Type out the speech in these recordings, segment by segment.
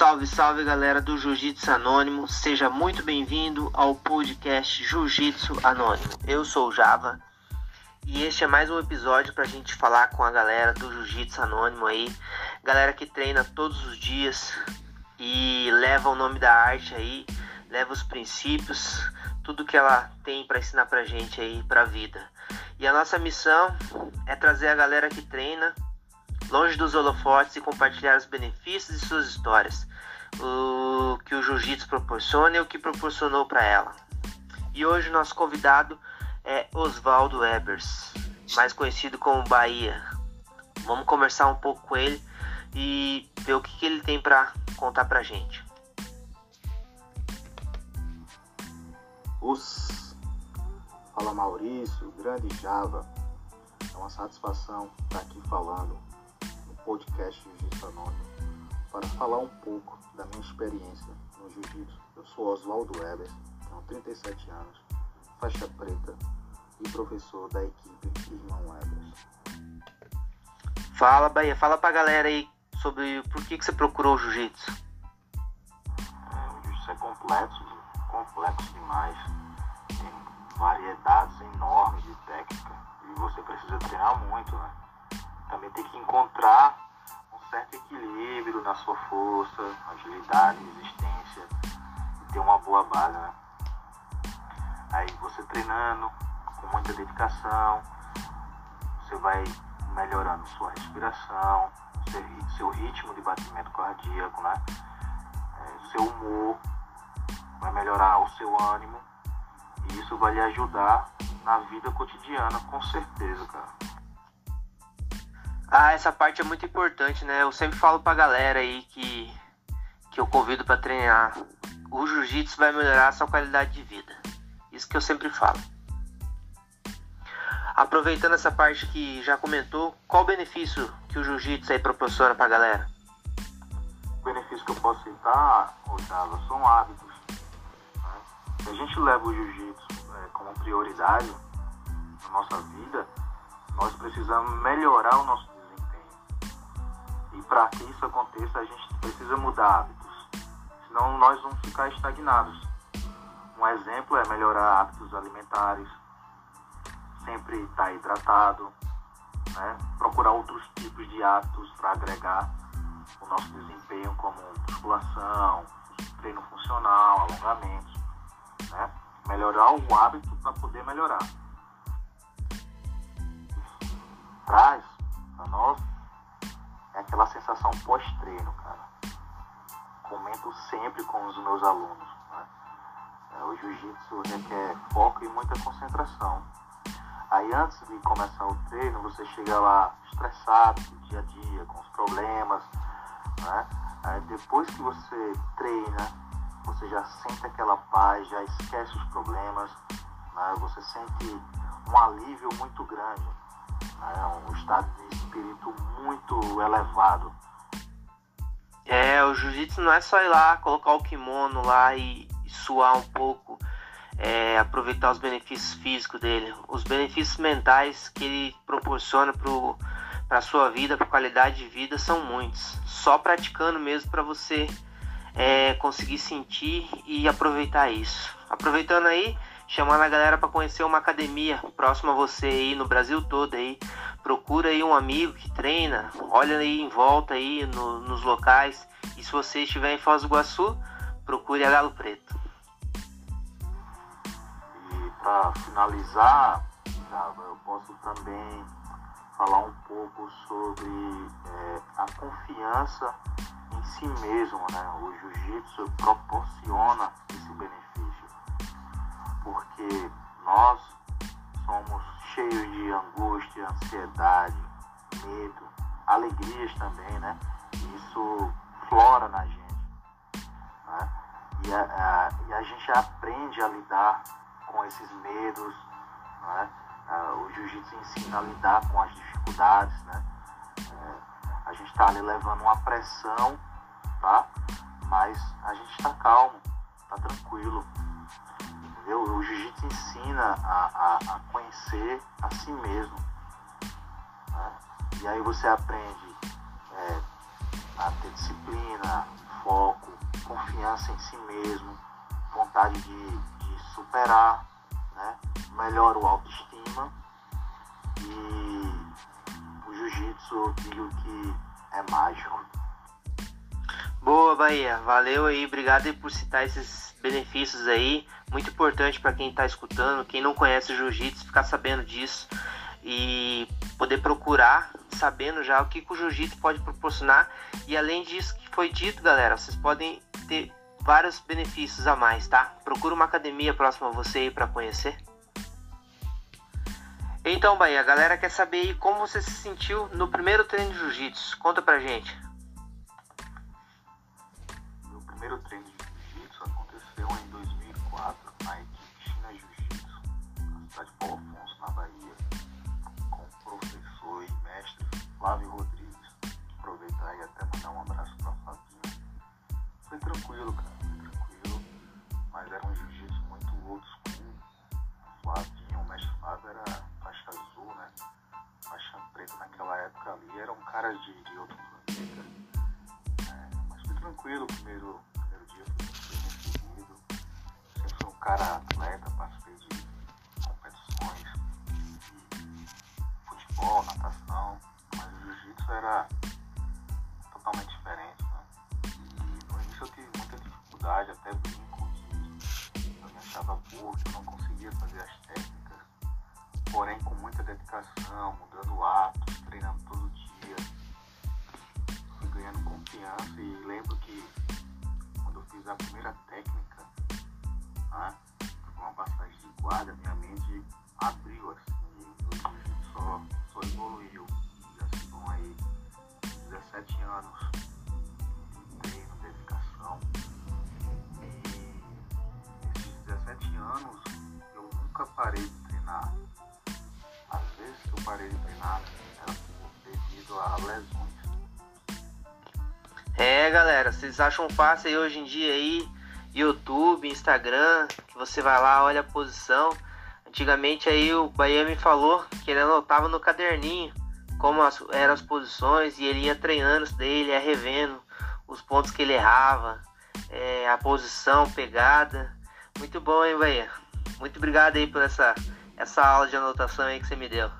Salve, salve galera do Jiu-Jitsu Anônimo, seja muito bem-vindo ao podcast Jiu-Jitsu Anônimo. Eu sou o Java e este é mais um episódio para a gente falar com a galera do Jiu-Jitsu Anônimo aí, galera que treina todos os dias e leva o nome da arte aí, leva os princípios, tudo que ela tem para ensinar pra gente aí pra vida. E a nossa missão é trazer a galera que treina longe dos holofotes e compartilhar os benefícios de suas histórias, o que o jiu-jitsu proporciona e o que proporcionou para ela. E hoje nosso convidado é Oswaldo Ebers, mais conhecido como Bahia. Vamos conversar um pouco com ele e ver o que, que ele tem para contar pra gente. Os Fala Maurício, grande Java. É uma satisfação estar aqui falando podcast Jiu-Jitsu Anônimo para falar um pouco da minha experiência no Jiu-Jitsu. Eu sou Oswaldo Weber, tenho 37 anos, faixa preta e professor da equipe Irmão Weber. Fala, Bahia, fala pra galera aí sobre por que, que você procurou o Jiu-Jitsu. É, o Jiu-Jitsu é complexo, complexo demais. Tem variedades enormes de técnica e você precisa treinar muito, né? Também tem que encontrar um certo equilíbrio na sua força, agilidade, resistência e ter uma boa base, né? Aí você treinando com muita dedicação, você vai melhorando sua respiração, seu, ritmo de batimento cardíaco, né? É, seu humor, vai melhorar o seu ânimo e isso vai lhe ajudar na vida cotidiana, com certeza, cara. Ah, essa parte é muito importante, né? Eu sempre falo pra galera aí que, que eu convido para treinar. O jiu-jitsu vai melhorar a sua qualidade de vida. Isso que eu sempre falo. Aproveitando essa parte que já comentou, qual o benefício que o jiu-jitsu aí proporciona pra galera? O benefício que eu posso citar, Otávio, são hábitos se a gente leva o jiu-jitsu é, como prioridade na nossa vida, nós precisamos melhorar o nosso para que isso aconteça, a gente precisa mudar hábitos, senão nós vamos ficar estagnados. Um exemplo é melhorar hábitos alimentares, sempre estar hidratado, né? procurar outros tipos de hábitos para agregar o nosso desempenho, como musculação, treino funcional, alongamentos né? Melhorar o hábito para poder melhorar. Traz a nós é aquela sensação pós-treino, cara. Comento sempre com os meus alunos. Né? É, o jiu-jitsu requer foco e muita concentração. Aí antes de começar o treino, você chega lá estressado do dia a dia, com os problemas, né? Aí depois que você treina, você já sente aquela paz, já esquece os problemas, né? você sente um alívio muito grande, né? um estado de espírito muito elevado. É, o jiu-jitsu não é só ir lá, colocar o kimono lá e, suar um pouco, é, aproveitar os benefícios físicos dele, os benefícios mentais que ele proporciona para a sua vida, para qualidade de vida, são muitos. Só praticando mesmo para você é, conseguir sentir e aproveitar isso. Aproveitando aí, chamando a galera para conhecer uma academia próxima a você aí no Brasil todo aí. Procura aí um amigo que treina, olha aí em volta aí no, nos locais. E se você estiver em Foz do Iguaçu, procure a Galo Preto. E para finalizar, eu posso também falar um pouco sobre é, a confiança em si mesmo, né? O jiu-jitsu proporciona esse benefício, porque nós somos cheios de angústia, ansiedade, medo, alegrias também, né? Isso flora na gente, né? E a, a, e a gente aprende a lidar com esses medos, né? o jiu-jitsu ensina a lidar com as dificuldades, né? A gente está ali levando uma pressão, tá? Mas a gente está calmo, tá tranquilo. Entendeu? O jiu-jitsu ensina a, a, a, conhecer a si mesmo. Né? E aí você aprende é, a ter disciplina, foco, confiança em si mesmo, vontade de, de superar, né? melhora o autoestima e o jiu-jitsu eu digo que é mágico. Boa, Bahia. Valeu aí. Obrigado por citar esses benefícios aí. Muito importante para quem está escutando. Quem não conhece jiu-jitsu, ficar sabendo disso e poder procurar, sabendo já o que, que o jiu-jitsu pode proporcionar. E além disso que foi dito, galera, vocês podem ter vários benefícios a mais, tá? Procura uma academia próxima a você aí para conhecer. Então, Bahia, a galera quer saber aí como você se sentiu no primeiro treino de jiu-jitsu. Conta pra gente. Meu primeiro treino cara atleta, participei de competições de futebol, natação, mas o jiu-jitsu era totalmente diferente, né? E no início eu tive muita dificuldade, até brinco que eu me achava que eu não conseguia fazer as técnicas porém com muita dedicação, mudando hábitos, treinando todo dia, fui ganhando confiança e lembro que quando eu fiz a primeira técnica, né, com uma passagem de guarda, minha mente abriu assim, e hoje só, só evoluiu. Já se vão aí 17 anos de treino, dedicação. E esses 17 anos eu nunca parei de treinar às vezes que eu parei de treinar era devido a lesões. É, galera, vocês acham fácil aí hoje em dia aí, YouTube, Instagram, que você vai lá, olha a posição. Antigamente aí o Bahia me falou que ele anotava no caderninho como as, eram as posições e ele ia treinando isso daí, ele ia revendo os pontos que ele errava, é, a posição, pegada. Muito bom, hein, Bahia? Muito obrigado aí por essa, essa aula de anotação aí que você me deu.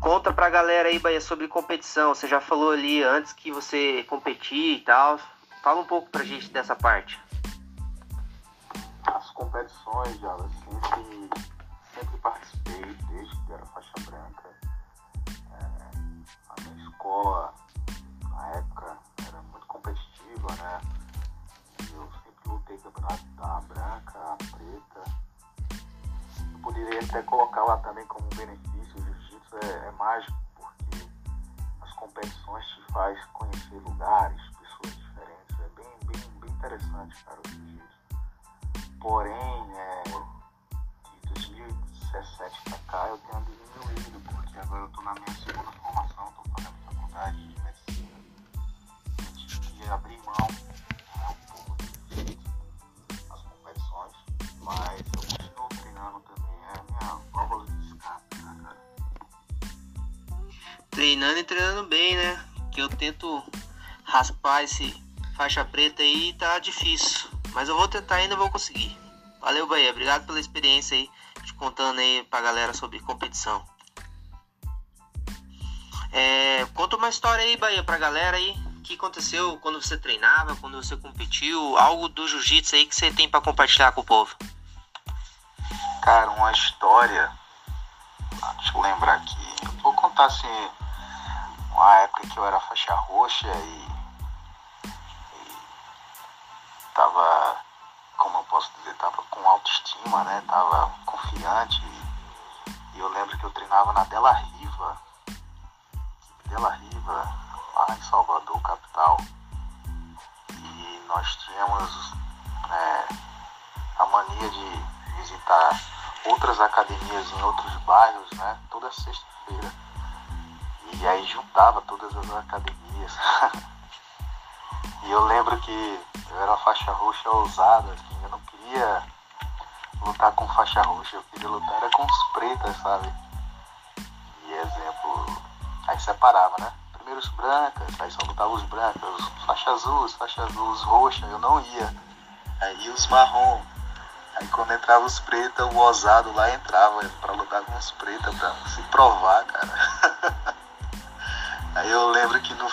Conta pra galera aí, Bahia, sobre competição. Você já falou ali antes que você competia e tal. Fala um pouco pra gente dessa parte. As competições, já sempre, sempre participei, desde que era faixa branca. É, a minha escola, na época, era muito competitiva, né? Eu sempre lutei campeonato da branca, a preta. Eu poderia até colocar lá também como benefício, o jiu-jitsu é, é mágico, porque as competições te faz conhecer lugares, interessante, cara, o jiu-jitsu. Porém, é, de 2017 pra cá eu tenho diminuído, porque agora eu tô na minha segunda formação, tô fazendo faculdade de medicina. Eu tive que abrir mão né, um pouco do jiu-jitsu, as competições, mas eu continuo treinando também, é a minha válvula de escape, né, cara? Treinando e treinando bem, né? Que eu tento raspar esse faixa preta aí tá difícil. Mas eu vou tentar ainda vou conseguir. Valeu, Bahia. Obrigado pela experiência aí, te contando aí pra galera sobre competição. É, conta uma história aí, Bahia, pra galera aí. O que aconteceu quando você treinava, quando você competiu, algo do jiu-jitsu aí que você tem para compartilhar com o povo. Cara, uma história. Deixa eu lembrar aqui. Eu vou contar assim. Uma época que eu era faixa roxa e. tava. Como eu posso dizer? Tava com autoestima, né? Tava confiante. E, e eu lembro que eu treinava na Della Riva. Della Riva, lá em Salvador, capital. E nós tínhamos é, a mania de visitar outras academias em outros bairros, né? Toda sexta-feira. E aí juntava todas as academias. e eu lembro que eu era faixa roxa ousada, assim, eu não queria lutar com faixa roxa, eu queria lutar era com os pretas, sabe? E exemplo, aí separava, né? primeiro os brancas, aí só botava os brancos, faixa azul, faixa azul, os roxas, eu não ia. Aí os marrom. Aí quando entrava os pretos, o ousado lá entrava pra lutar com os pretos pra se provar, cara.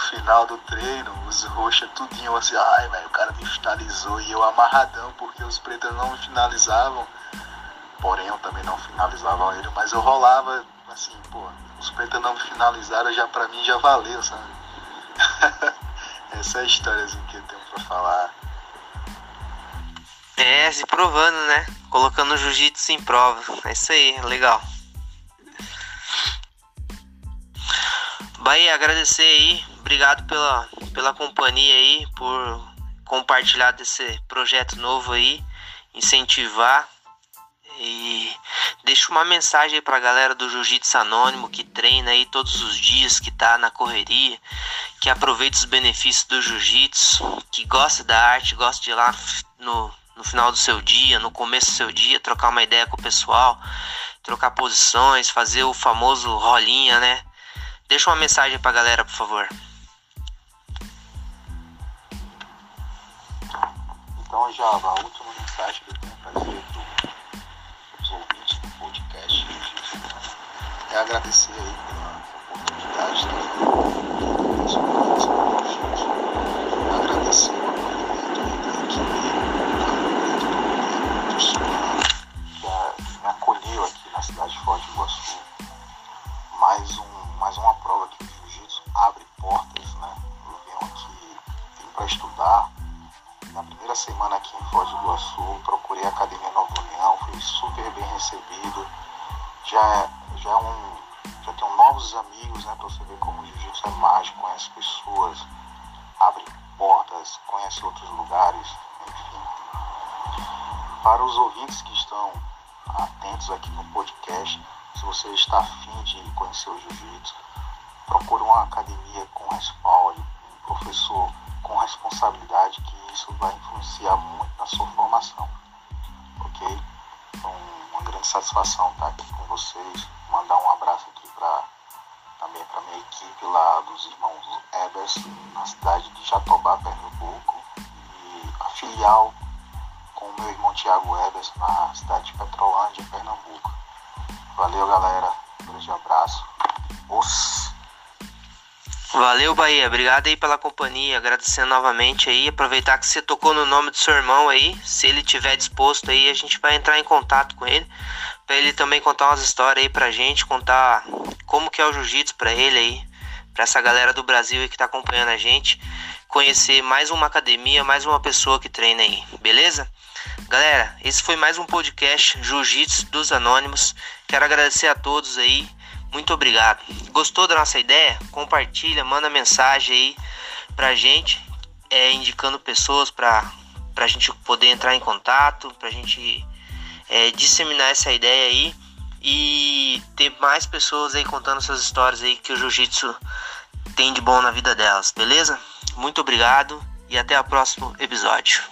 final do treino, os roxas tudinho assim, ai velho, o cara me finalizou e eu amarradão porque os pretos não finalizavam. Porém eu também não finalizava ele, mas eu rolava assim, pô, os pretos não finalizaram, já pra mim já valeu, sabe? Essa é a história assim, que eu tenho pra falar. É, se provando, né? Colocando o jiu-jitsu em prova. É isso aí, legal. Bahia, agradecer aí, obrigado pela, pela companhia aí, por compartilhar desse projeto novo aí, incentivar e deixa uma mensagem aí pra galera do Jiu-Jitsu Anônimo que treina aí todos os dias, que tá na correria, que aproveita os benefícios do Jiu-Jitsu, que gosta da arte, gosta de ir lá no, no final do seu dia, no começo do seu dia, trocar uma ideia com o pessoal, trocar posições, fazer o famoso rolinha, né? Deixa uma mensagem pra galera, por favor. Então, já a última mensagem que eu tenho a fazer para os ouvintes do podcast é agradecer aí pela oportunidade de estar novos amigos, né? Para você ver como o jiu-jitsu é mágico, conhece pessoas, abre portas, conhece outros lugares, enfim. Para os ouvintes que estão atentos aqui no podcast, se você está afim de conhecer o jiu-jitsu, procure uma academia com respaldo, um professor com responsabilidade, que isso vai influenciar muito na sua formação. Ok? Então, uma grande satisfação estar aqui com vocês. Mandar um abraço aqui para também para minha equipe lá dos irmãos Ebers, na cidade de Jatobá, Pernambuco, e a filial com o meu irmão Tiago Ebers na cidade de Petrolândia, Pernambuco. Valeu, galera. Um grande abraço. Os. Valeu, Bahia. Obrigado aí pela companhia. Agradecendo novamente aí. Aproveitar que você tocou no nome do seu irmão aí. Se ele tiver disposto aí, a gente vai entrar em contato com ele. Pra ele também contar umas histórias aí pra gente. Contar como que é o jiu-jitsu pra ele aí. Pra essa galera do Brasil aí que tá acompanhando a gente. Conhecer mais uma academia, mais uma pessoa que treina aí. Beleza? Galera, esse foi mais um podcast Jiu-Jitsu dos Anônimos. Quero agradecer a todos aí. Muito obrigado. Gostou da nossa ideia? Compartilha, manda mensagem aí pra gente, é, indicando pessoas pra, pra gente poder entrar em contato, pra gente é, disseminar essa ideia aí e ter mais pessoas aí contando suas histórias aí que o jiu-jitsu tem de bom na vida delas, beleza? Muito obrigado e até o próximo episódio.